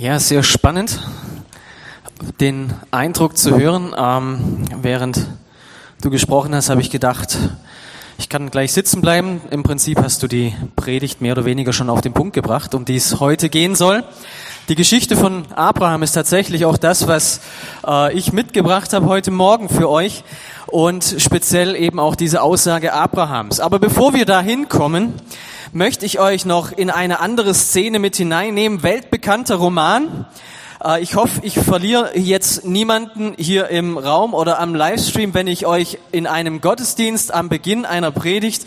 Ja, sehr spannend, den Eindruck zu hören. Ähm, während du gesprochen hast, habe ich gedacht, ich kann gleich sitzen bleiben. Im Prinzip hast du die Predigt mehr oder weniger schon auf den Punkt gebracht, um die es heute gehen soll. Die Geschichte von Abraham ist tatsächlich auch das, was äh, ich mitgebracht habe heute Morgen für euch und speziell eben auch diese Aussage Abrahams. Aber bevor wir da hinkommen, möchte ich euch noch in eine andere Szene mit hineinnehmen. Weltbekannter Roman. Äh, ich hoffe, ich verliere jetzt niemanden hier im Raum oder am Livestream, wenn ich euch in einem Gottesdienst am Beginn einer Predigt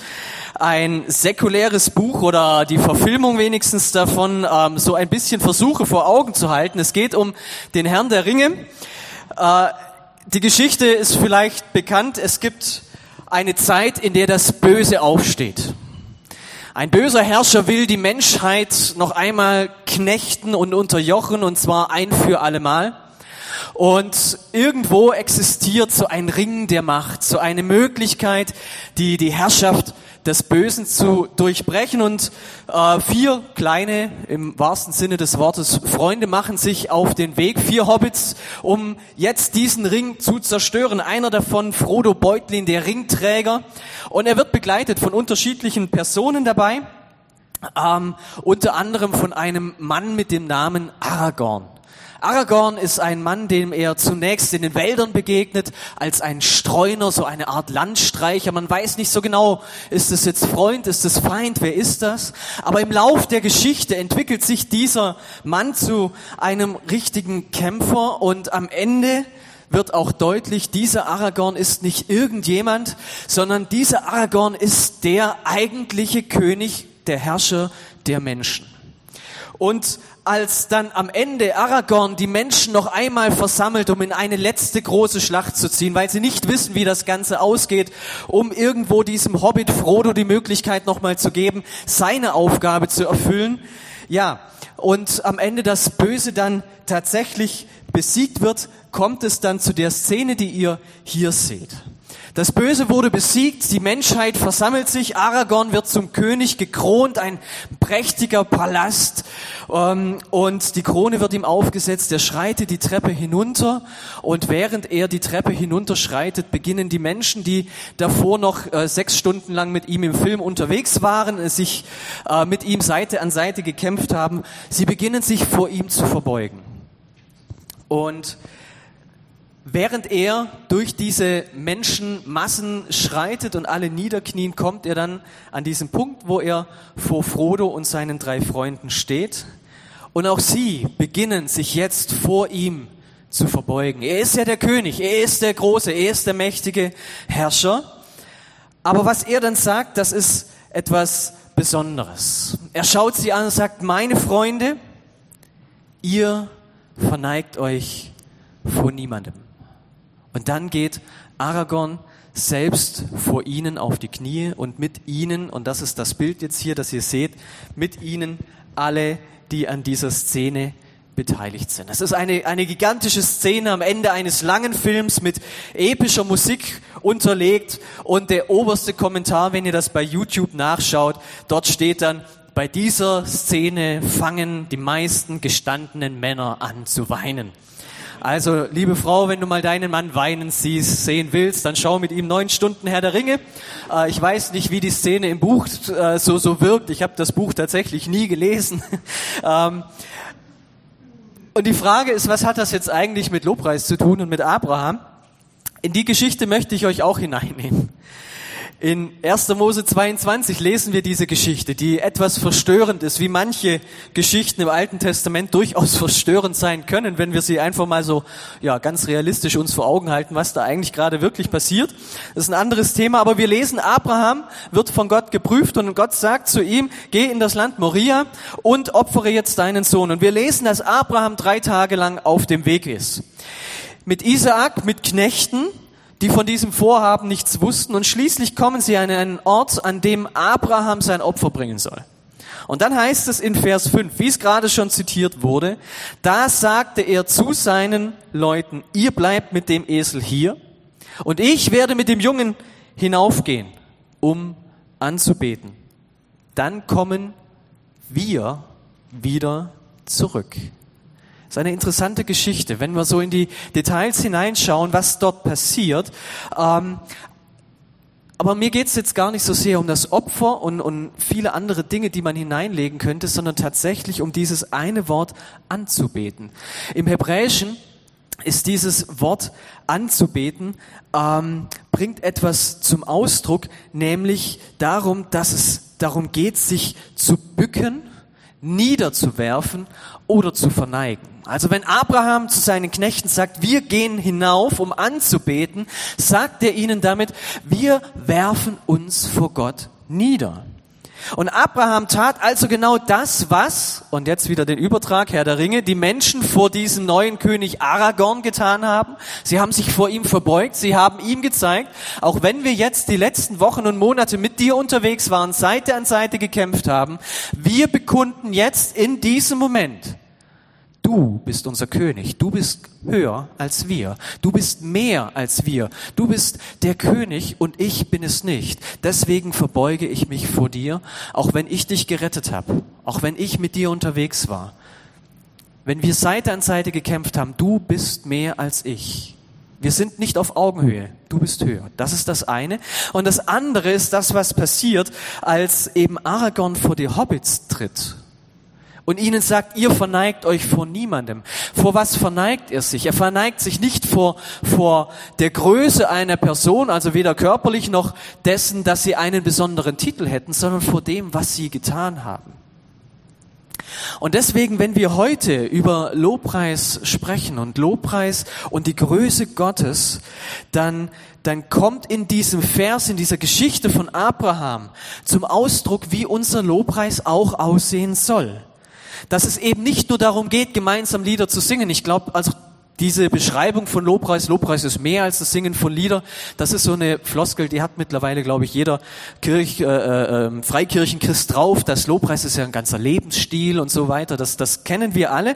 ein säkuläres Buch oder die Verfilmung wenigstens davon ähm, so ein bisschen versuche vor Augen zu halten. Es geht um den Herrn der Ringe. Äh, die Geschichte ist vielleicht bekannt. Es gibt eine Zeit, in der das Böse aufsteht. Ein böser Herrscher will die Menschheit noch einmal knechten und unterjochen und zwar ein für allemal. Und irgendwo existiert so ein Ring der Macht, so eine Möglichkeit, die die Herrschaft des Bösen zu durchbrechen. Und äh, vier kleine, im wahrsten Sinne des Wortes, Freunde machen sich auf den Weg, vier Hobbits, um jetzt diesen Ring zu zerstören. Einer davon, Frodo Beutlin, der Ringträger. Und er wird begleitet von unterschiedlichen Personen dabei. Ähm, unter anderem von einem Mann mit dem Namen Aragorn. Aragorn ist ein Mann, dem er zunächst in den Wäldern begegnet, als ein Streuner, so eine Art Landstreicher. Man weiß nicht so genau, ist es jetzt Freund, ist es Feind, wer ist das? Aber im Lauf der Geschichte entwickelt sich dieser Mann zu einem richtigen Kämpfer und am Ende wird auch deutlich, dieser Aragorn ist nicht irgendjemand, sondern dieser Aragorn ist der eigentliche König, der Herrscher der Menschen. Und als dann am Ende Aragorn die Menschen noch einmal versammelt, um in eine letzte große Schlacht zu ziehen, weil sie nicht wissen, wie das Ganze ausgeht, um irgendwo diesem Hobbit Frodo die Möglichkeit nochmal zu geben, seine Aufgabe zu erfüllen. Ja, und am Ende das Böse dann tatsächlich besiegt wird, kommt es dann zu der Szene, die ihr hier seht. Das Böse wurde besiegt, die Menschheit versammelt sich, Aragorn wird zum König gekront, ein prächtiger Palast ähm, und die Krone wird ihm aufgesetzt, er schreitet die Treppe hinunter und während er die Treppe hinunterschreitet, beginnen die Menschen, die davor noch äh, sechs Stunden lang mit ihm im Film unterwegs waren, sich äh, mit ihm Seite an Seite gekämpft haben, sie beginnen sich vor ihm zu verbeugen. Und Während er durch diese Menschenmassen schreitet und alle niederknien, kommt er dann an diesen Punkt, wo er vor Frodo und seinen drei Freunden steht. Und auch sie beginnen sich jetzt vor ihm zu verbeugen. Er ist ja der König, er ist der große, er ist der mächtige Herrscher. Aber was er dann sagt, das ist etwas Besonderes. Er schaut sie an und sagt, meine Freunde, ihr verneigt euch vor niemandem. Und dann geht Aragorn selbst vor ihnen auf die Knie und mit ihnen, und das ist das Bild jetzt hier, das ihr seht, mit ihnen alle, die an dieser Szene beteiligt sind. Es ist eine, eine gigantische Szene am Ende eines langen Films mit epischer Musik unterlegt und der oberste Kommentar, wenn ihr das bei YouTube nachschaut, dort steht dann, bei dieser Szene fangen die meisten gestandenen Männer an zu weinen. Also, liebe Frau, wenn du mal deinen Mann weinen siehst, sehen willst, dann schau mit ihm neun Stunden Herr der Ringe. Äh, ich weiß nicht, wie die Szene im Buch äh, so, so wirkt. Ich habe das Buch tatsächlich nie gelesen. ähm, und die Frage ist, was hat das jetzt eigentlich mit Lobpreis zu tun und mit Abraham? In die Geschichte möchte ich euch auch hineinnehmen. In 1. Mose 22 lesen wir diese Geschichte, die etwas verstörend ist, wie manche Geschichten im Alten Testament durchaus verstörend sein können, wenn wir sie einfach mal so, ja, ganz realistisch uns vor Augen halten, was da eigentlich gerade wirklich passiert. Das ist ein anderes Thema, aber wir lesen, Abraham wird von Gott geprüft und Gott sagt zu ihm, geh in das Land Moria und opfere jetzt deinen Sohn. Und wir lesen, dass Abraham drei Tage lang auf dem Weg ist. Mit Isaak, mit Knechten, die von diesem Vorhaben nichts wussten und schließlich kommen sie an einen Ort, an dem Abraham sein Opfer bringen soll. Und dann heißt es in Vers 5, wie es gerade schon zitiert wurde, da sagte er zu seinen Leuten, ihr bleibt mit dem Esel hier und ich werde mit dem Jungen hinaufgehen, um anzubeten. Dann kommen wir wieder zurück. Ist eine interessante Geschichte, wenn wir so in die Details hineinschauen, was dort passiert. Ähm, aber mir geht es jetzt gar nicht so sehr um das Opfer und, und viele andere Dinge, die man hineinlegen könnte, sondern tatsächlich um dieses eine Wort anzubeten. Im Hebräischen ist dieses Wort anzubeten, ähm, bringt etwas zum Ausdruck, nämlich darum, dass es darum geht, sich zu bücken, niederzuwerfen oder zu verneigen. Also wenn Abraham zu seinen Knechten sagt, wir gehen hinauf, um anzubeten, sagt er ihnen damit, wir werfen uns vor Gott nieder. Und Abraham tat also genau das, was, und jetzt wieder den Übertrag, Herr der Ringe, die Menschen vor diesem neuen König Aragorn getan haben. Sie haben sich vor ihm verbeugt, sie haben ihm gezeigt, auch wenn wir jetzt die letzten Wochen und Monate mit dir unterwegs waren, Seite an Seite gekämpft haben, wir bekunden jetzt in diesem Moment, Du bist unser König. Du bist höher als wir. Du bist mehr als wir. Du bist der König und ich bin es nicht. Deswegen verbeuge ich mich vor dir, auch wenn ich dich gerettet habe, auch wenn ich mit dir unterwegs war. Wenn wir Seite an Seite gekämpft haben, du bist mehr als ich. Wir sind nicht auf Augenhöhe. Du bist höher. Das ist das eine. Und das andere ist das, was passiert, als eben Aragorn vor die Hobbits tritt und ihnen sagt, ihr verneigt euch vor niemandem. Vor was verneigt er sich? Er verneigt sich nicht vor, vor der Größe einer Person, also weder körperlich noch dessen, dass sie einen besonderen Titel hätten, sondern vor dem, was sie getan haben. Und deswegen, wenn wir heute über Lobpreis sprechen und Lobpreis und die Größe Gottes, dann, dann kommt in diesem Vers, in dieser Geschichte von Abraham zum Ausdruck, wie unser Lobpreis auch aussehen soll dass es eben nicht nur darum geht, gemeinsam Lieder zu singen. Ich glaube, also diese Beschreibung von Lobpreis, Lobpreis ist mehr als das Singen von Lieder. Das ist so eine Floskel, die hat mittlerweile, glaube ich, jeder Kirch, äh, äh, ähm, Freikirchenchrist drauf. Das Lobpreis ist ja ein ganzer Lebensstil und so weiter. Das, das kennen wir alle.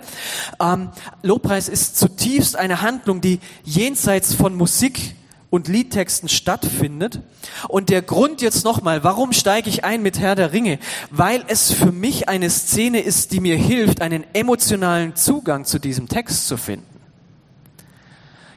Ähm, Lobpreis ist zutiefst eine Handlung, die jenseits von Musik und Liedtexten stattfindet. Und der Grund jetzt nochmal, warum steige ich ein mit Herr der Ringe? Weil es für mich eine Szene ist, die mir hilft, einen emotionalen Zugang zu diesem Text zu finden.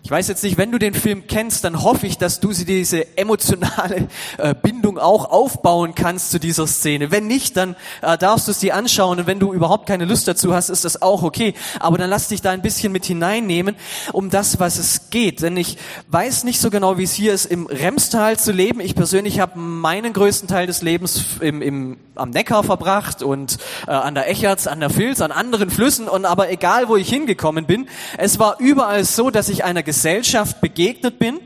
Ich weiß jetzt nicht, wenn du den Film kennst, dann hoffe ich, dass du diese emotionale äh, Bindung auch aufbauen kannst zu dieser Szene. Wenn nicht, dann äh, darfst du es dir anschauen und wenn du überhaupt keine Lust dazu hast, ist das auch okay. Aber dann lass dich da ein bisschen mit hineinnehmen, um das, was es geht. Denn ich weiß nicht so genau, wie es hier ist, im Remstal zu leben. Ich persönlich habe meinen größten Teil des Lebens im, im, am Neckar verbracht und äh, an der Echerz, an der Filz, an anderen Flüssen. Und aber egal, wo ich hingekommen bin, es war überall so, dass ich einer Gesellschaft begegnet bin,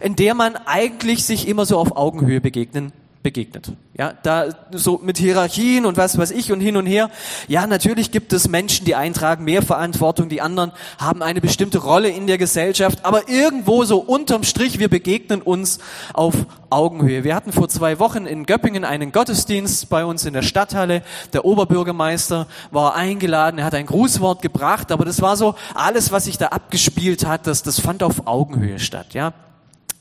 in der man eigentlich sich immer so auf Augenhöhe begegnen begegnet. Ja, da so mit Hierarchien und was weiß ich und hin und her. Ja, natürlich gibt es Menschen, die eintragen mehr Verantwortung, die anderen haben eine bestimmte Rolle in der Gesellschaft, aber irgendwo so unterm Strich, wir begegnen uns auf Augenhöhe. Wir hatten vor zwei Wochen in Göppingen einen Gottesdienst bei uns in der Stadthalle. Der Oberbürgermeister war eingeladen, er hat ein Grußwort gebracht, aber das war so alles, was sich da abgespielt hat, das, das fand auf Augenhöhe statt, ja.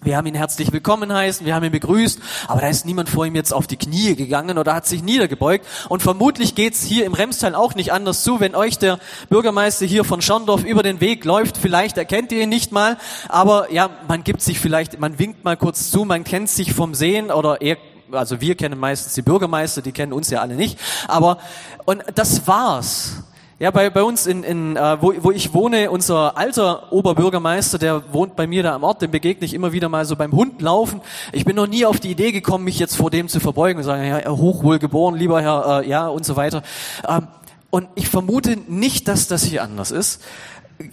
Wir haben ihn herzlich willkommen heißen, wir haben ihn begrüßt, aber da ist niemand vor ihm jetzt auf die Knie gegangen oder hat sich niedergebeugt. Und vermutlich geht's hier im Remstal auch nicht anders zu, wenn euch der Bürgermeister hier von Schorndorf über den Weg läuft. Vielleicht erkennt ihr ihn nicht mal, aber ja, man gibt sich vielleicht, man winkt mal kurz zu, man kennt sich vom Sehen oder er also wir kennen meistens die Bürgermeister, die kennen uns ja alle nicht. Aber und das war's. Ja, bei, bei uns in, in äh, wo, wo ich wohne, unser alter Oberbürgermeister, der wohnt bei mir da am Ort, dem begegne ich immer wieder mal so beim Hund laufen. Ich bin noch nie auf die Idee gekommen, mich jetzt vor dem zu verbeugen und sagen, ja, hochwohlgeboren, lieber Herr, äh, ja und so weiter. Ähm, und ich vermute nicht, dass das hier anders ist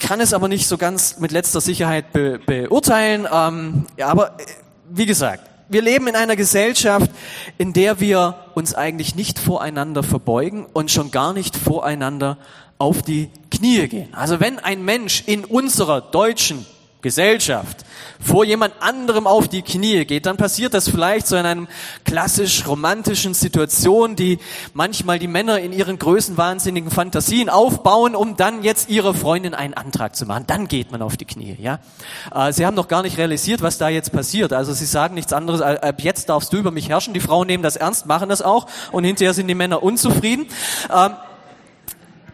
kann es aber nicht so ganz mit letzter Sicherheit be beurteilen. Ähm, ja, aber äh, wie gesagt, wir leben in einer Gesellschaft, in der wir uns eigentlich nicht voreinander verbeugen und schon gar nicht voreinander auf die Knie gehen. Also wenn ein Mensch in unserer deutschen Gesellschaft vor jemand anderem auf die Knie geht, dann passiert das vielleicht so in einem klassisch romantischen Situation, die manchmal die Männer in ihren größenwahnsinnigen Fantasien aufbauen, um dann jetzt ihrer Freundin einen Antrag zu machen. Dann geht man auf die Knie, ja. Äh, sie haben noch gar nicht realisiert, was da jetzt passiert. Also sie sagen nichts anderes, ab jetzt darfst du über mich herrschen. Die Frauen nehmen das ernst, machen das auch und hinterher sind die Männer unzufrieden. Ähm,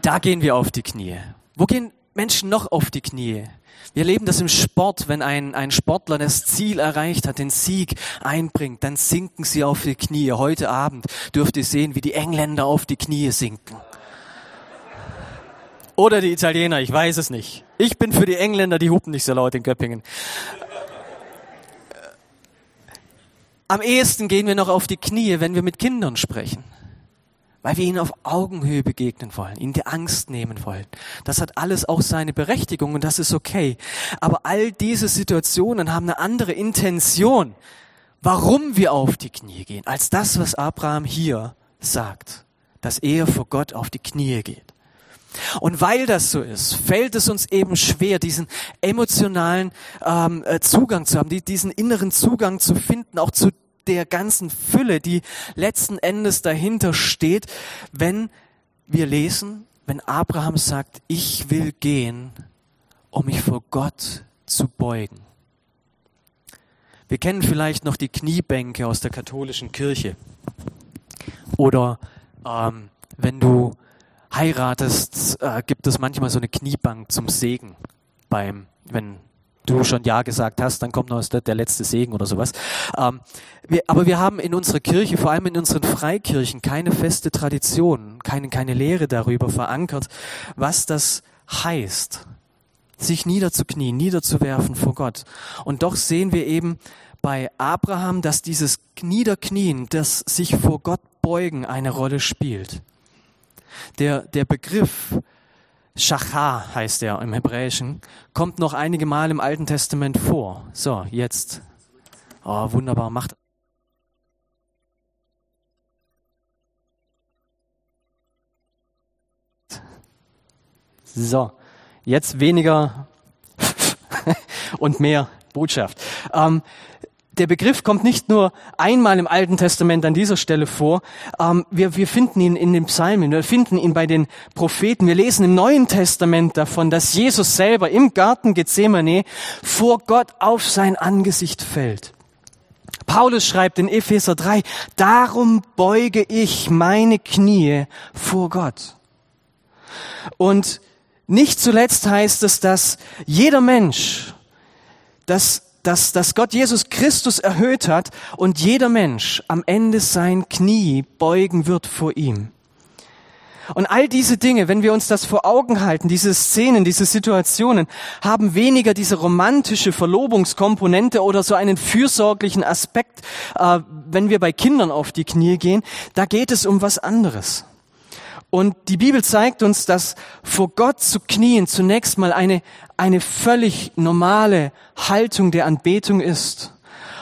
da gehen wir auf die Knie. Wo gehen Menschen noch auf die Knie? Wir erleben das im Sport, wenn ein, ein Sportler das Ziel erreicht hat, den Sieg einbringt, dann sinken sie auf die Knie. Heute Abend dürft ihr sehen, wie die Engländer auf die Knie sinken. Oder die Italiener, ich weiß es nicht. Ich bin für die Engländer, die hupen nicht so laut in Göppingen. Am ehesten gehen wir noch auf die Knie, wenn wir mit Kindern sprechen weil wir ihnen auf Augenhöhe begegnen wollen, ihnen die Angst nehmen wollen. Das hat alles auch seine Berechtigung und das ist okay. Aber all diese Situationen haben eine andere Intention, warum wir auf die Knie gehen, als das, was Abraham hier sagt, dass er vor Gott auf die Knie geht. Und weil das so ist, fällt es uns eben schwer, diesen emotionalen ähm, äh, Zugang zu haben, die, diesen inneren Zugang zu finden, auch zu der ganzen Fülle, die letzten Endes dahinter steht, wenn wir lesen, wenn Abraham sagt, ich will gehen, um mich vor Gott zu beugen. Wir kennen vielleicht noch die Kniebänke aus der katholischen Kirche. Oder ähm, wenn du heiratest, äh, gibt es manchmal so eine Kniebank zum Segen beim, wenn du schon Ja gesagt hast, dann kommt noch der, letzte Segen oder sowas. Ähm, wir, aber wir haben in unserer Kirche, vor allem in unseren Freikirchen, keine feste Tradition, keine, keine Lehre darüber verankert, was das heißt, sich niederzuknien, niederzuwerfen vor Gott. Und doch sehen wir eben bei Abraham, dass dieses Niederknien, das sich vor Gott beugen, eine Rolle spielt. Der, der Begriff Shachar heißt er im Hebräischen, kommt noch einige Mal im Alten Testament vor. So, jetzt. Oh, wunderbar, macht. So, jetzt weniger und mehr Botschaft. Ähm, der Begriff kommt nicht nur einmal im Alten Testament an dieser Stelle vor. Ähm, wir, wir finden ihn in den Psalmen, wir finden ihn bei den Propheten. Wir lesen im Neuen Testament davon, dass Jesus selber im Garten Gethsemane vor Gott auf sein Angesicht fällt. Paulus schreibt in Epheser 3, darum beuge ich meine Knie vor Gott. Und nicht zuletzt heißt es, dass jeder Mensch, dass dass, dass Gott Jesus Christus erhöht hat und jeder Mensch am Ende sein Knie beugen wird vor ihm. Und all diese Dinge, wenn wir uns das vor Augen halten, diese Szenen, diese Situationen, haben weniger diese romantische Verlobungskomponente oder so einen fürsorglichen Aspekt, äh, wenn wir bei Kindern auf die Knie gehen. Da geht es um was anderes. Und die Bibel zeigt uns, dass vor Gott zu knien zunächst mal eine, eine völlig normale Haltung der Anbetung ist.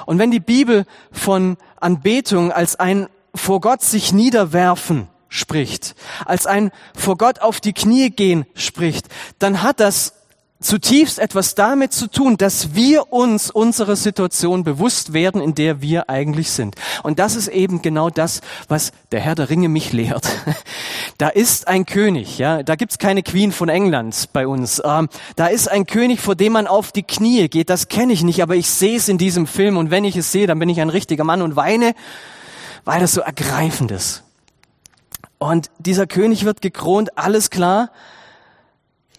Und wenn die Bibel von Anbetung als ein vor Gott sich niederwerfen spricht, als ein vor Gott auf die Knie gehen spricht, dann hat das zutiefst etwas damit zu tun, dass wir uns unserer Situation bewusst werden, in der wir eigentlich sind. Und das ist eben genau das, was der Herr der Ringe mich lehrt. Da ist ein König, ja, da gibt's keine Queen von England bei uns. Ähm, da ist ein König, vor dem man auf die Knie geht. Das kenne ich nicht, aber ich sehe es in diesem Film und wenn ich es sehe, dann bin ich ein richtiger Mann und weine, weil das so ergreifend ist. Und dieser König wird gekront, alles klar.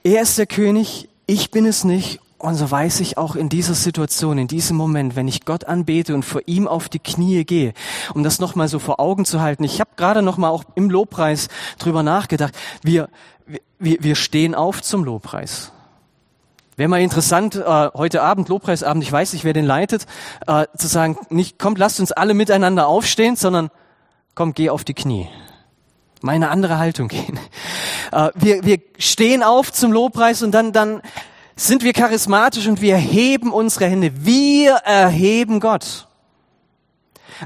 Er ist der König, ich bin es nicht und so weiß ich auch in dieser Situation, in diesem Moment, wenn ich Gott anbete und vor ihm auf die Knie gehe, um das nochmal so vor Augen zu halten. Ich habe gerade nochmal auch im Lobpreis drüber nachgedacht. Wir, wir, wir stehen auf zum Lobpreis. Wäre mal interessant, äh, heute Abend, Lobpreisabend, ich weiß nicht, wer den leitet, äh, zu sagen, nicht, kommt, lasst uns alle miteinander aufstehen, sondern komm, geh auf die Knie. Meine andere Haltung gehen. Äh, wir, wir stehen auf zum Lobpreis und dann, dann sind wir charismatisch und wir heben unsere Hände. Wir erheben Gott.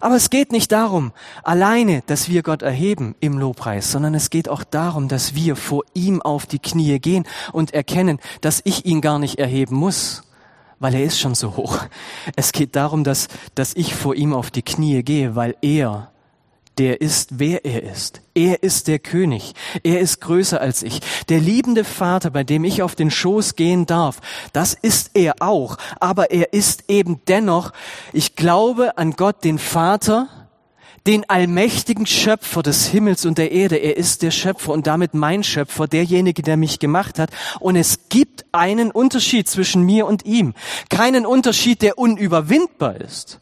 Aber es geht nicht darum, alleine, dass wir Gott erheben im Lobpreis, sondern es geht auch darum, dass wir vor ihm auf die Knie gehen und erkennen, dass ich ihn gar nicht erheben muss, weil er ist schon so hoch. Es geht darum, dass, dass ich vor ihm auf die Knie gehe, weil er der ist, wer er ist. Er ist der König. Er ist größer als ich. Der liebende Vater, bei dem ich auf den Schoß gehen darf, das ist er auch. Aber er ist eben dennoch, ich glaube an Gott, den Vater, den allmächtigen Schöpfer des Himmels und der Erde. Er ist der Schöpfer und damit mein Schöpfer, derjenige, der mich gemacht hat. Und es gibt einen Unterschied zwischen mir und ihm. Keinen Unterschied, der unüberwindbar ist.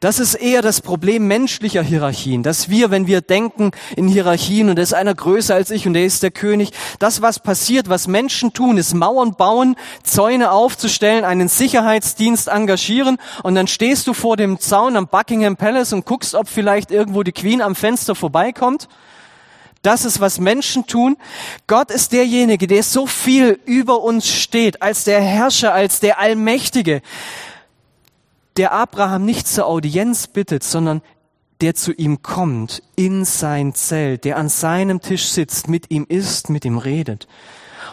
Das ist eher das Problem menschlicher Hierarchien, dass wir, wenn wir denken in Hierarchien und es ist einer größer als ich und er ist der König, das, was passiert, was Menschen tun, ist Mauern bauen, Zäune aufzustellen, einen Sicherheitsdienst engagieren und dann stehst du vor dem Zaun am Buckingham Palace und guckst, ob vielleicht irgendwo die Queen am Fenster vorbeikommt. Das ist, was Menschen tun. Gott ist derjenige, der so viel über uns steht, als der Herrscher, als der Allmächtige der Abraham nicht zur Audienz bittet, sondern der zu ihm kommt in sein Zelt, der an seinem Tisch sitzt, mit ihm isst, mit ihm redet.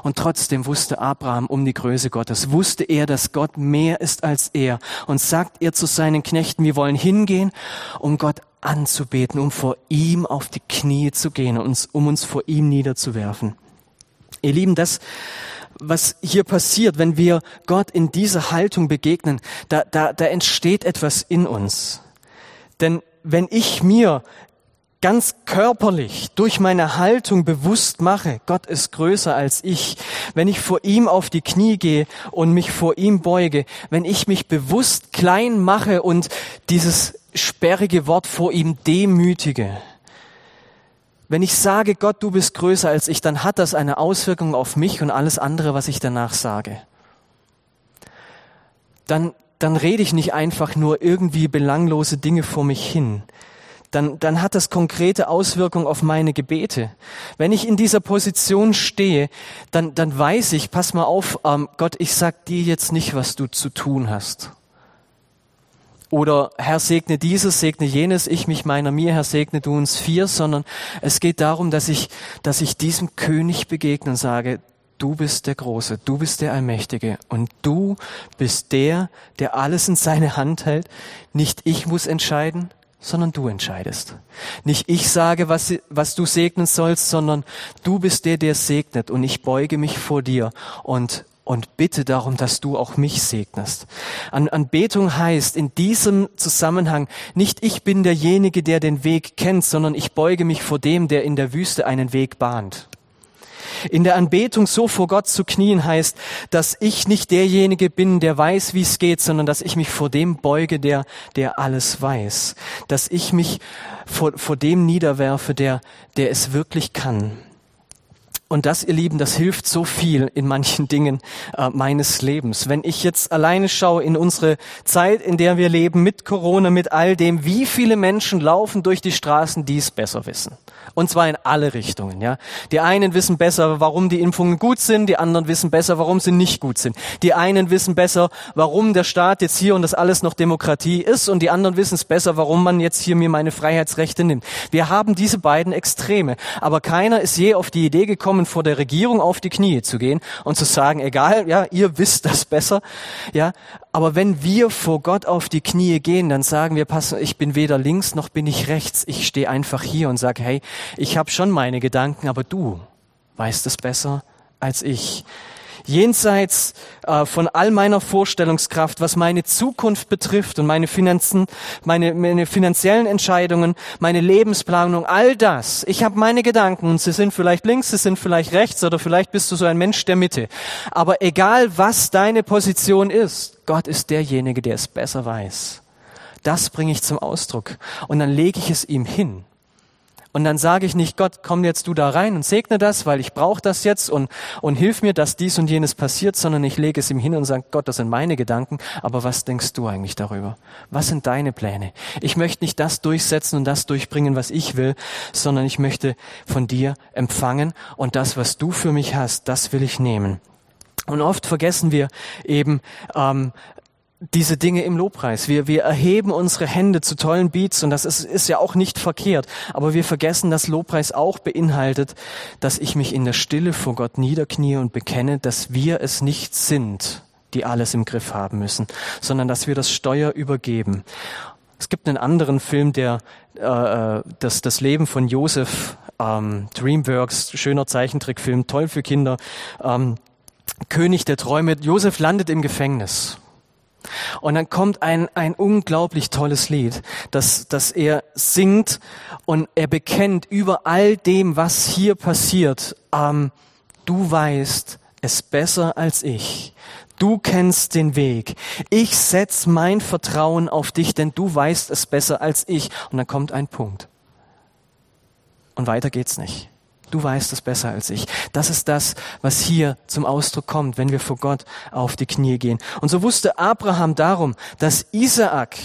Und trotzdem wusste Abraham um die Größe Gottes, wusste er, dass Gott mehr ist als er. Und sagt er zu seinen Knechten, wir wollen hingehen, um Gott anzubeten, um vor ihm auf die Knie zu gehen, um uns vor ihm niederzuwerfen. Ihr Lieben, das, was hier passiert, wenn wir Gott in dieser Haltung begegnen, da, da, da entsteht etwas in uns. Denn wenn ich mir ganz körperlich durch meine Haltung bewusst mache, Gott ist größer als ich, wenn ich vor ihm auf die Knie gehe und mich vor ihm beuge, wenn ich mich bewusst klein mache und dieses sperrige Wort vor ihm demütige, wenn ich sage, Gott, du bist größer als ich, dann hat das eine Auswirkung auf mich und alles andere, was ich danach sage. Dann, dann rede ich nicht einfach nur irgendwie belanglose Dinge vor mich hin. Dann, dann hat das konkrete Auswirkungen auf meine Gebete. Wenn ich in dieser Position stehe, dann, dann weiß ich, pass mal auf, ähm, Gott, ich sag dir jetzt nicht, was du zu tun hast oder Herr segne dieses, segne jenes, ich mich meiner mir, Herr segne du uns vier, sondern es geht darum, dass ich, dass ich diesem König begegne und sage, du bist der Große, du bist der Allmächtige und du bist der, der alles in seine Hand hält. Nicht ich muss entscheiden, sondern du entscheidest. Nicht ich sage, was, was du segnen sollst, sondern du bist der, der segnet und ich beuge mich vor dir und und bitte darum, dass du auch mich segnest. An Anbetung heißt in diesem Zusammenhang nicht ich bin derjenige, der den Weg kennt, sondern ich beuge mich vor dem, der in der Wüste einen Weg bahnt. In der Anbetung so vor Gott zu knien heißt, dass ich nicht derjenige bin, der weiß, wie es geht, sondern dass ich mich vor dem beuge, der, der alles weiß. Dass ich mich vor, vor dem niederwerfe, der, der es wirklich kann. Und das, ihr Lieben, das hilft so viel in manchen Dingen äh, meines Lebens. Wenn ich jetzt alleine schaue in unsere Zeit, in der wir leben, mit Corona, mit all dem, wie viele Menschen laufen durch die Straßen, die es besser wissen. Und zwar in alle Richtungen, ja. Die einen wissen besser, warum die Impfungen gut sind, die anderen wissen besser, warum sie nicht gut sind. Die einen wissen besser, warum der Staat jetzt hier und das alles noch Demokratie ist und die anderen wissen es besser, warum man jetzt hier mir meine Freiheitsrechte nimmt. Wir haben diese beiden Extreme. Aber keiner ist je auf die Idee gekommen, vor der Regierung auf die Knie zu gehen und zu sagen, egal, ja, ihr wisst das besser, ja. Aber wenn wir vor Gott auf die Knie gehen, dann sagen wir, pass, ich bin weder links noch bin ich rechts. Ich stehe einfach hier und sage, hey, ich habe schon meine Gedanken, aber du weißt es besser als ich. Jenseits äh, von all meiner Vorstellungskraft, was meine Zukunft betrifft und meine Finanzen, meine, meine finanziellen Entscheidungen, meine Lebensplanung, all das. Ich habe meine Gedanken und sie sind vielleicht links, sie sind vielleicht rechts oder vielleicht bist du so ein Mensch der Mitte. Aber egal was deine Position ist, Gott ist derjenige, der es besser weiß. Das bringe ich zum Ausdruck und dann lege ich es ihm hin. Und dann sage ich nicht, Gott, komm jetzt du da rein und segne das, weil ich brauche das jetzt und, und hilf mir, dass dies und jenes passiert, sondern ich lege es ihm hin und sage, Gott, das sind meine Gedanken, aber was denkst du eigentlich darüber? Was sind deine Pläne? Ich möchte nicht das durchsetzen und das durchbringen, was ich will, sondern ich möchte von dir empfangen und das, was du für mich hast, das will ich nehmen. Und oft vergessen wir eben, ähm, diese Dinge im Lobpreis. Wir, wir erheben unsere Hände zu tollen Beats und das ist, ist ja auch nicht verkehrt. Aber wir vergessen, dass Lobpreis auch beinhaltet, dass ich mich in der Stille vor Gott niederknie und bekenne, dass wir es nicht sind, die alles im Griff haben müssen, sondern dass wir das Steuer übergeben. Es gibt einen anderen Film, der äh, äh das, das Leben von Josef, ähm, Dreamworks, schöner Zeichentrickfilm, toll für Kinder, ähm, König der Träume. Josef landet im Gefängnis Und dann kommt ein, ein unglaublich tolles Lied, das, das er singt und er bekennt über all dem, was hier passiert, ähm, du weißt es besser als ich. Du kennst den Weg. Ich setz mein Vertrauen auf dich, denn du weißt es besser als ich. Und dann kommt ein Punkt. Und weiter geht's nicht. Du weißt es besser als ich. Das ist das, was hier zum Ausdruck kommt, wenn wir vor Gott auf die Knie gehen. Und so wusste Abraham darum, dass Isaak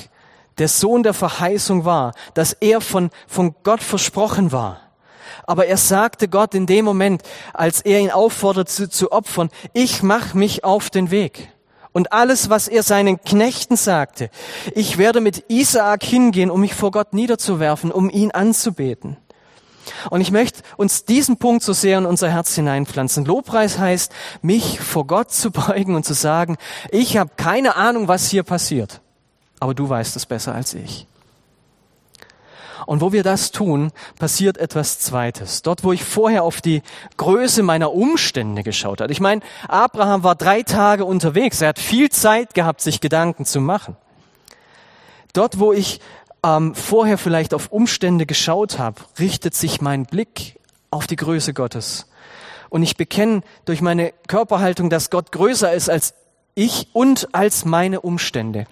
der Sohn der Verheißung war, dass er von, von Gott versprochen war. Aber er sagte Gott in dem Moment, als er ihn aufforderte zu, zu opfern, ich mach mich auf den Weg. Und alles, was er seinen Knechten sagte, ich werde mit Isaak hingehen, um mich vor Gott niederzuwerfen, um ihn anzubeten. Und ich möchte uns diesen Punkt so sehr in unser Herz hineinpflanzen. Lobpreis heißt, mich vor Gott zu beugen und zu sagen, ich habe keine Ahnung, was hier passiert, aber du weißt es besser als ich. Und wo wir das tun, passiert etwas Zweites. Dort, wo ich vorher auf die Größe meiner Umstände geschaut habe. Ich meine, Abraham war drei Tage unterwegs. Er hat viel Zeit gehabt, sich Gedanken zu machen. Dort, wo ich ähm, vorher vielleicht auf Umstände geschaut habe, richtet sich mein Blick auf die Größe Gottes. Und ich bekenne durch meine Körperhaltung, dass Gott größer ist als ich und als meine Umstände.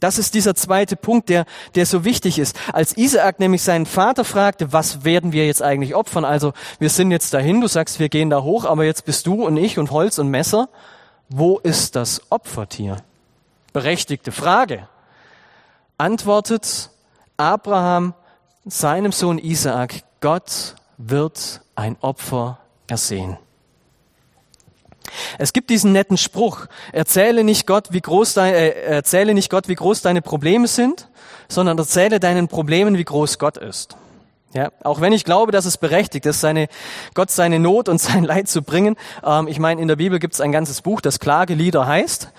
Das ist dieser zweite Punkt, der, der so wichtig ist. Als Isaak nämlich seinen Vater fragte, was werden wir jetzt eigentlich opfern? Also wir sind jetzt dahin, du sagst, wir gehen da hoch, aber jetzt bist du und ich und Holz und Messer. Wo ist das Opfertier? Berechtigte Frage antwortet Abraham seinem Sohn Isaak, Gott wird ein Opfer ersehen. Es gibt diesen netten Spruch, erzähle nicht Gott, wie groß, dein, äh, erzähle nicht Gott, wie groß deine Probleme sind, sondern erzähle deinen Problemen, wie groß Gott ist. Ja, auch wenn ich glaube, dass es berechtigt ist, seine, Gott seine Not und sein Leid zu bringen. Ähm, ich meine, in der Bibel gibt es ein ganzes Buch, das Klagelieder heißt.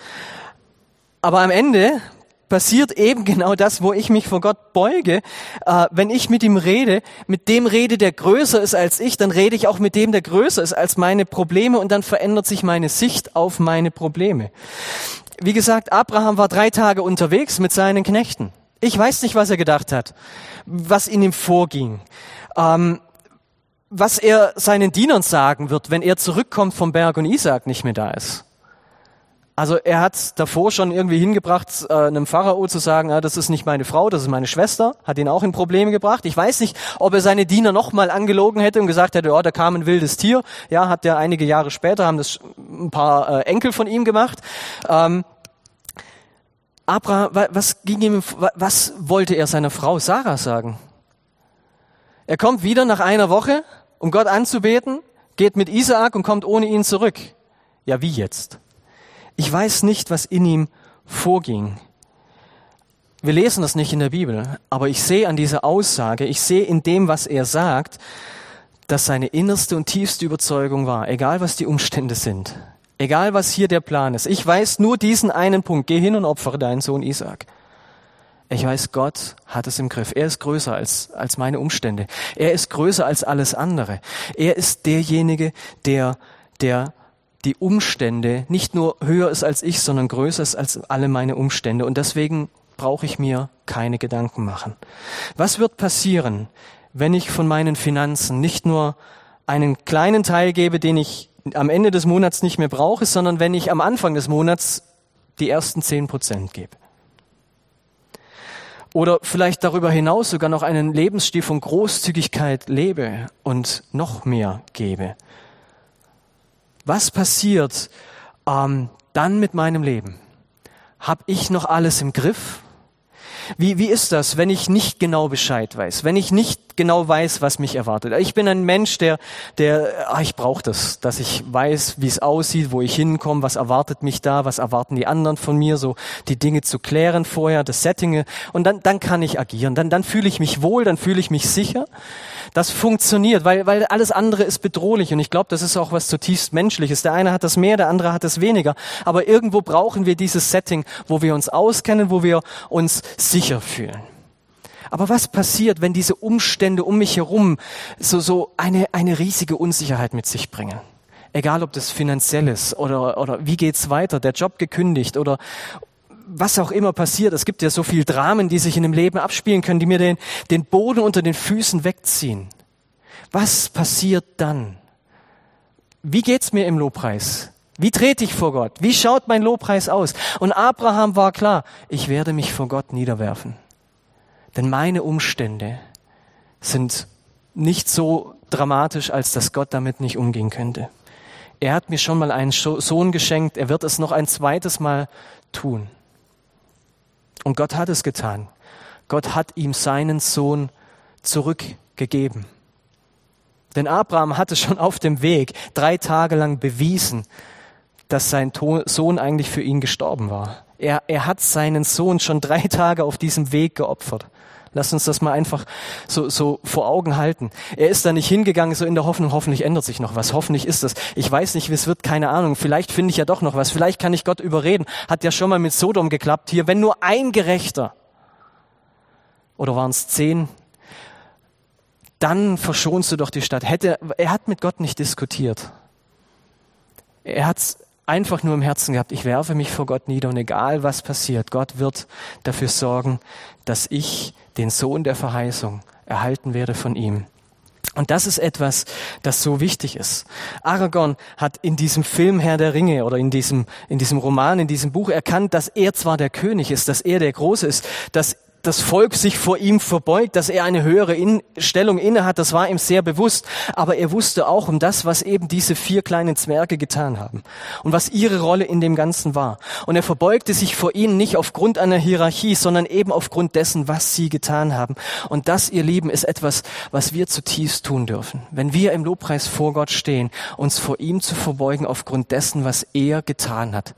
Aber am Ende passiert eben genau das, wo ich mich vor Gott beuge. Äh, wenn ich mit ihm rede, mit dem rede, der größer ist als ich, dann rede ich auch mit dem, der größer ist als meine Probleme und dann verändert sich meine Sicht auf meine Probleme. Wie gesagt, Abraham war drei Tage unterwegs mit seinen Knechten. Ich weiß nicht, was er gedacht hat, was in ihm vorging. Ähm, was er seinen Dienern sagen wird, wenn er zurückkommt vom Berg und Isaac nicht mehr da ist. Also er hat davor schon irgendwie hingebracht, äh, einem Pharao zu sagen, ah, das ist nicht meine Frau, das ist meine Schwester, hat ihn auch in Probleme gebracht. Ich weiß nicht, ob er seine Diener nochmal angelogen hätte und gesagt hätte, oh, da kam ein wildes Tier. Ja, hat er einige Jahre später, haben das ein paar äh, Enkel von ihm gemacht. Ähm, Abraham, was ging ihm, was wollte er seiner Frau Sarah sagen? Er kommt wieder nach einer Woche, um Gott anzubeten, geht mit Isaak und kommt ohne ihn zurück. Ja, wie jetzt? Ich weiß nicht, was in ihm vorging. Wir lesen das nicht in der Bibel, aber ich sehe an dieser Aussage, ich sehe in dem, was er sagt, dass seine innerste und tiefste Überzeugung war, egal was die Umstände sind, egal was hier der Plan ist. Ich weiß nur diesen einen Punkt, geh hin und opfere deinen Sohn Isaac. Ich weiß, Gott hat es im Griff. Er ist größer als, als meine Umstände. Er ist größer als alles andere. Er ist derjenige, der, der die Umstände nicht nur höher ist als ich, sondern größer ist als alle meine Umstände. Und deswegen brauche ich mir keine Gedanken machen. Was wird passieren, wenn ich von meinen Finanzen nicht nur einen kleinen Teil gebe, den ich am Ende des Monats nicht mehr brauche, sondern wenn ich am Anfang des Monats die ersten zehn Prozent gebe? Oder vielleicht darüber hinaus sogar noch einen Lebensstil von Großzügigkeit lebe und noch mehr gebe. Was passiert ähm, dann mit meinem Leben? Hab ich noch alles im Griff? Wie, wie ist das, wenn ich nicht genau Bescheid weiß, wenn ich nicht genau weiß, was mich erwartet? Ich bin ein Mensch, der, der, ah, ich brauche das, dass ich weiß, wie es aussieht, wo ich hinkomme, was erwartet mich da, was erwarten die anderen von mir, so die Dinge zu klären vorher, das Setting, und dann, dann kann ich agieren, dann, dann fühle ich mich wohl, dann fühle ich mich sicher. Das funktioniert, weil, weil alles andere ist bedrohlich und ich glaube, das ist auch was zutiefst Menschliches. Der eine hat das mehr, der andere hat das weniger. Aber irgendwo brauchen wir dieses Setting, wo wir uns auskennen, wo wir uns sicher fühlen. Aber was passiert, wenn diese Umstände um mich herum so, so eine, eine riesige Unsicherheit mit sich bringen? Egal, ob das finanziell ist oder, oder wie geht's weiter, der Job gekündigt oder was auch immer passiert. Es gibt ja so viel Dramen, die sich in dem Leben abspielen können, die mir den, den Boden unter den Füßen wegziehen. Was passiert dann? Wie geht's mir im Lobpreis? Wie trete ich vor Gott? Wie schaut mein Lobpreis aus? Und Abraham war klar, ich werde mich vor Gott niederwerfen. Denn meine Umstände sind nicht so dramatisch, als dass Gott damit nicht umgehen könnte. Er hat mir schon mal einen Sohn geschenkt, er wird es noch ein zweites Mal tun. Und Gott hat es getan. Gott hat ihm seinen Sohn zurückgegeben. Denn Abraham hatte schon auf dem Weg drei Tage lang bewiesen, dass sein Sohn eigentlich für ihn gestorben war. Er, er hat seinen Sohn schon drei Tage auf diesem Weg geopfert. Lass uns das mal einfach so, so vor Augen halten. Er ist da nicht hingegangen, so in der Hoffnung, hoffentlich ändert sich noch was. Hoffentlich ist das. Ich weiß nicht, wie es wird, keine Ahnung. Vielleicht finde ich ja doch noch was. Vielleicht kann ich Gott überreden. Hat ja schon mal mit Sodom geklappt hier. Wenn nur ein Gerechter, oder waren es zehn, dann verschonst du doch die Stadt. Hätte, er hat mit Gott nicht diskutiert. Er hat einfach nur im Herzen gehabt, ich werfe mich vor Gott nieder und egal was passiert, Gott wird dafür sorgen, dass ich den Sohn der Verheißung erhalten werde von ihm. Und das ist etwas, das so wichtig ist. Aragorn hat in diesem Film Herr der Ringe oder in diesem, in diesem Roman, in diesem Buch erkannt, dass er zwar der König ist, dass er der Große ist, dass das Volk sich vor ihm verbeugt, dass er eine höhere in Stellung innehat, das war ihm sehr bewusst. Aber er wusste auch um das, was eben diese vier kleinen Zwerge getan haben und was ihre Rolle in dem Ganzen war. Und er verbeugte sich vor ihnen nicht aufgrund einer Hierarchie, sondern eben aufgrund dessen, was sie getan haben. Und das, ihr Lieben, ist etwas, was wir zutiefst tun dürfen. Wenn wir im Lobpreis vor Gott stehen, uns vor ihm zu verbeugen aufgrund dessen, was er getan hat.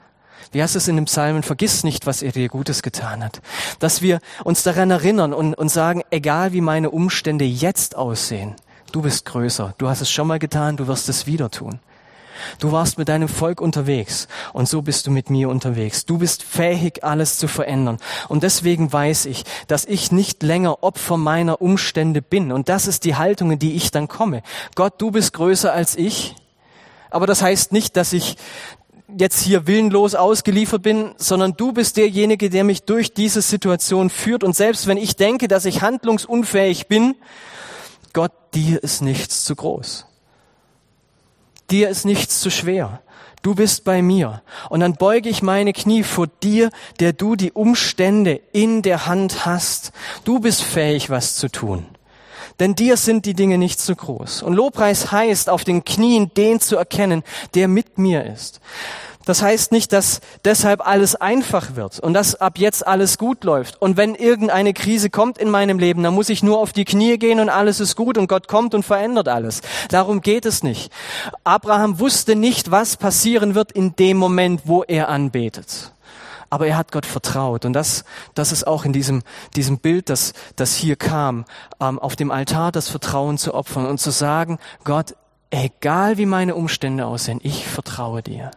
Wie heißt es in dem Psalmen? Vergiss nicht, was er dir Gutes getan hat. Dass wir uns daran erinnern und, und sagen, egal wie meine Umstände jetzt aussehen, du bist größer. Du hast es schon mal getan, du wirst es wieder tun. Du warst mit deinem Volk unterwegs und so bist du mit mir unterwegs. Du bist fähig, alles zu verändern. Und deswegen weiß ich, dass ich nicht länger Opfer meiner Umstände bin. Und das ist die Haltung, in die ich dann komme. Gott, du bist größer als ich. Aber das heißt nicht, dass ich, jetzt hier willenlos ausgeliefert bin, sondern du bist derjenige, der mich durch diese Situation führt. Und selbst wenn ich denke, dass ich handlungsunfähig bin, Gott, dir ist nichts zu groß. Dir ist nichts zu schwer. Du bist bei mir. Und dann beuge ich meine Knie vor dir, der du die Umstände in der Hand hast. Du bist fähig, was zu tun. Denn dir sind die Dinge nicht zu groß. Und Lobpreis heißt, auf den Knien den zu erkennen, der mit mir ist. Das heißt nicht, dass deshalb alles einfach wird und dass ab jetzt alles gut läuft. Und wenn irgendeine Krise kommt in meinem Leben, dann muss ich nur auf die Knie gehen und alles ist gut und Gott kommt und verändert alles. Darum geht es nicht. Abraham wusste nicht, was passieren wird in dem Moment, wo er anbetet. Aber er hat Gott vertraut. Und das, das ist auch in diesem, diesem Bild, das, das hier kam, ähm, auf dem Altar das Vertrauen zu opfern und zu sagen, Gott, egal wie meine Umstände aussehen, ich vertraue dir.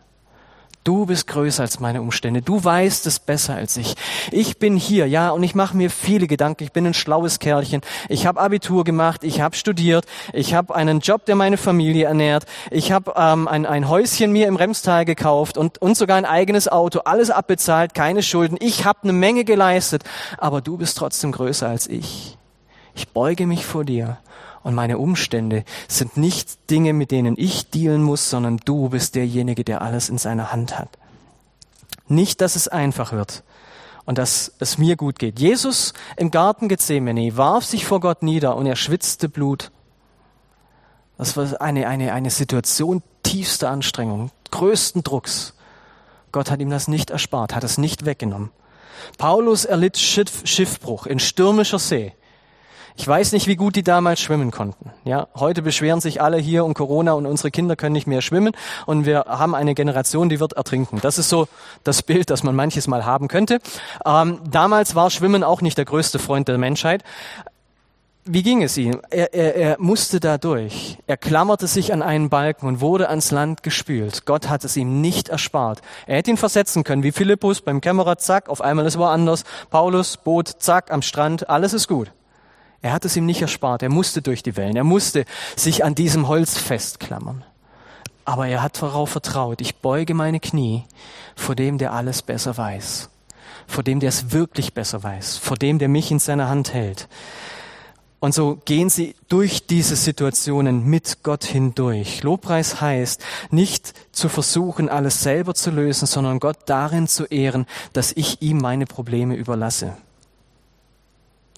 Du bist größer als meine Umstände. Du weißt es besser als ich. Ich bin hier, ja, und ich mache mir viele Gedanken. Ich bin ein schlaues Kerlchen. Ich habe Abitur gemacht, ich habe studiert, ich habe einen Job, der meine Familie ernährt. Ich habe ähm, ein, ein Häuschen mir im Remstal gekauft und, und sogar ein eigenes Auto. Alles abbezahlt, keine Schulden. Ich habe eine Menge geleistet, aber du bist trotzdem größer als ich. Ich beuge mich vor dir und meine Umstände sind nicht Dinge, mit denen ich dealen muss, sondern du bist derjenige, der alles in seiner Hand hat. Nicht, dass es einfach wird und dass es mir gut geht. Jesus im Garten Gethsemane warf sich vor Gott nieder und er schwitzte Blut. Das war eine, eine, eine Situation tiefster Anstrengung, größten Drucks. Gott hat ihm das nicht erspart, hat es nicht weggenommen. Paulus erlitt Schiff, Schiffbruch in stürmischer See. Ich weiß nicht, wie gut die damals schwimmen konnten. Ja, heute beschweren sich alle hier um Corona und unsere Kinder können nicht mehr schwimmen und wir haben eine Generation, die wird ertrinken. Das ist so das Bild, das man manches Mal haben könnte. Ähm, damals war Schwimmen auch nicht der größte Freund der Menschheit. Wie ging es ihm? Er, er, er musste da durch. Er klammerte sich an einen Balken und wurde ans Land gespült. Gott hat es ihm nicht erspart. Er hätte ihn versetzen können, wie Philippus beim Kämmerer, zack, auf einmal ist woanders. Paulus, Boot, zack, am Strand, alles ist gut. Er hat es ihm nicht erspart. Er musste durch die Wellen. Er musste sich an diesem Holz festklammern. Aber er hat darauf vertraut. Ich beuge meine Knie vor dem, der alles besser weiß. vor dem, der es wirklich besser weiß, vor dem, der mich in seiner Hand hält. Und so gehen sie durch diese Situationen mit Gott hindurch. Lobpreis heißt, nicht zu versuchen, alles selber zu lösen, sondern Gott darin zu ehren, dass ich ihm meine Probleme überlasse.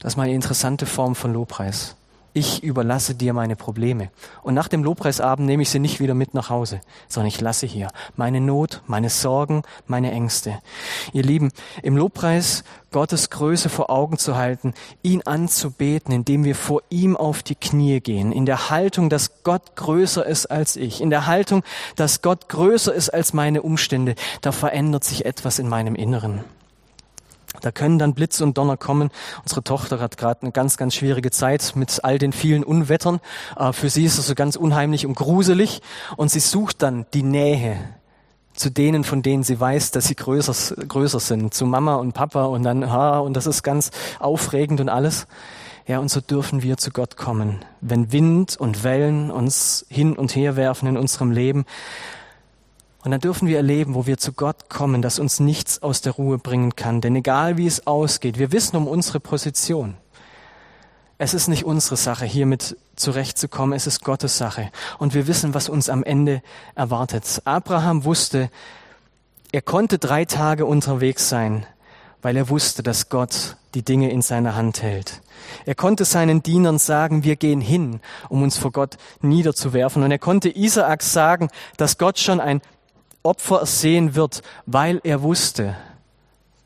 Das ist mal eine interessante Form von Lobpreis ich überlasse dir meine Probleme. Und nach dem Lobpreisabend nehme ich sie nicht wieder mit nach Hause, sondern ich lasse hier meine Not, meine Sorgen, meine Ängste. Ihr Lieben, im Lobpreis Gottes Größe vor Augen zu halten, ihn anzubeten, indem wir vor ihm auf die Knie gehen, in der Haltung, dass Gott größer ist als ich, in der Haltung, dass Gott größer ist als meine Umstände, da verändert sich etwas in meinem Inneren. Da können dann Blitze und Donner kommen. Unsere Tochter hat gerade eine ganz, ganz schwierige Zeit mit all den vielen Unwettern. Äh, für sie ist es so ganz unheimlich und gruselig. Und sie sucht dann die Nähe zu denen, von denen sie weiß, dass sie größer, größer sind. Zu Mama und Papa und dann, ha, und das ist ganz aufregend und alles. Ja, und so dürfen wir zu Gott kommen. Wenn Wind und Wellen uns hin und her werfen in unserem Leben, und dann dürfen wir erleben, wo wir zu Gott kommen, dass uns nichts aus der Ruhe bringen kann. Denn egal wie es ausgeht, wir wissen um unsere Position. Es ist nicht unsere Sache, hiermit zurechtzukommen, es ist Gottes Sache. Und wir wissen, was uns am Ende erwartet. Abraham wusste, er konnte drei Tage unterwegs sein, weil er wusste, dass Gott die Dinge in seiner Hand hält. Er konnte seinen Dienern sagen, wir gehen hin, um uns vor Gott niederzuwerfen. Und er konnte Isaak sagen, dass Gott schon ein Opfer sehen wird, weil er wusste,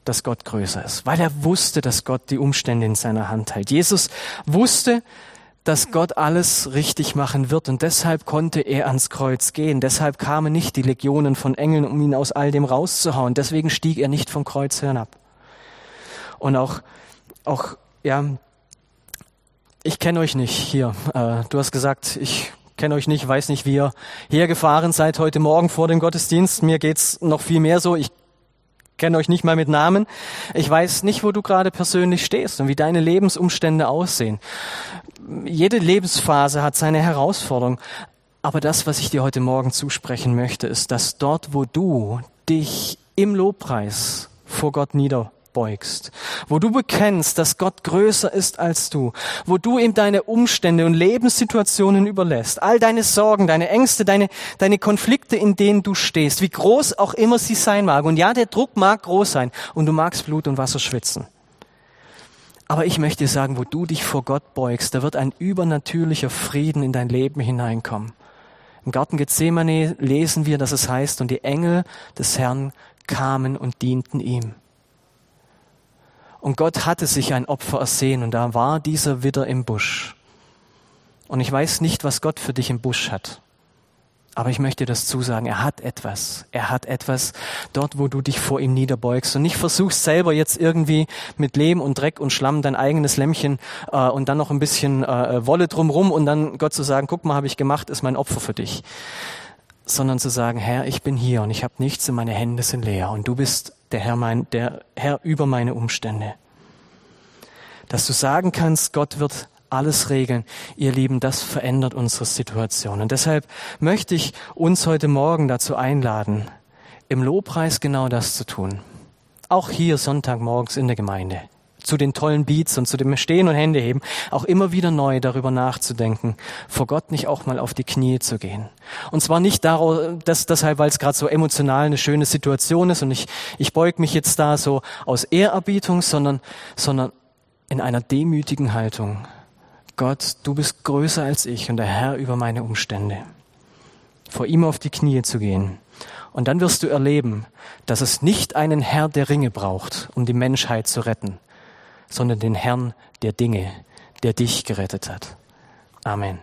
dass Gott größer ist, weil er wusste, dass Gott die Umstände in seiner Hand hält. Jesus wusste, dass Gott alles richtig machen wird und deshalb konnte er ans Kreuz gehen. Deshalb kamen nicht die Legionen von Engeln, um ihn aus all dem rauszuhauen. Deswegen stieg er nicht vom Kreuz hinab. Und auch, auch, ja, ich kenne euch nicht hier. Äh, du hast gesagt, ich kenne euch nicht, weiß nicht, wie ihr hergefahren seid heute Morgen vor dem Gottesdienst. Mir geht's noch viel mehr so. Ich kenne euch nicht mal mit Namen. Ich weiß nicht, wo du gerade persönlich stehst und wie deine Lebensumstände aussehen. Jede Lebensphase hat seine Herausforderung. Aber das, was ich dir heute Morgen zusprechen möchte, ist, dass dort, wo du dich im Lobpreis vor Gott nieder beugst, wo du bekennst, dass Gott größer ist als du, wo du ihm deine Umstände und Lebenssituationen überlässt, all deine Sorgen, deine Ängste, deine, deine Konflikte, in denen du stehst, wie groß auch immer sie sein mag. Und ja, der Druck mag groß sein und du magst Blut und Wasser schwitzen. Aber ich möchte sagen, wo du dich vor Gott beugst, da wird ein übernatürlicher Frieden in dein Leben hineinkommen. Im Garten Gethsemane lesen wir, dass es heißt, und die Engel des Herrn kamen und dienten ihm. Und Gott hatte sich ein Opfer ersehen und da war dieser Widder im Busch. Und ich weiß nicht, was Gott für dich im Busch hat. Aber ich möchte das zusagen, er hat etwas. Er hat etwas dort, wo du dich vor ihm niederbeugst und nicht versuchst selber jetzt irgendwie mit Lehm und Dreck und Schlamm dein eigenes Lämmchen äh, und dann noch ein bisschen äh, Wolle drumrum und dann Gott zu sagen, guck mal, habe ich gemacht, ist mein Opfer für dich. Sondern zu sagen, Herr, ich bin hier und ich habe nichts und meine Hände sind leer und du bist der Herr, mein, der Herr über meine Umstände. Dass du sagen kannst, Gott wird alles regeln. Ihr Lieben, das verändert unsere Situation. Und deshalb möchte ich uns heute Morgen dazu einladen, im Lobpreis genau das zu tun. Auch hier Sonntagmorgens in der Gemeinde zu den tollen Beats und zu dem Stehen und Hände heben, auch immer wieder neu darüber nachzudenken, vor Gott nicht auch mal auf die Knie zu gehen. Und zwar nicht daraus, dass, deshalb, weil es gerade so emotional eine schöne Situation ist und ich, ich beug mich jetzt da so aus Ehrerbietung, sondern, sondern in einer demütigen Haltung. Gott, du bist größer als ich und der Herr über meine Umstände. Vor ihm auf die Knie zu gehen. Und dann wirst du erleben, dass es nicht einen Herr der Ringe braucht, um die Menschheit zu retten, sondern den Herrn der Dinge, der dich gerettet hat. Amen.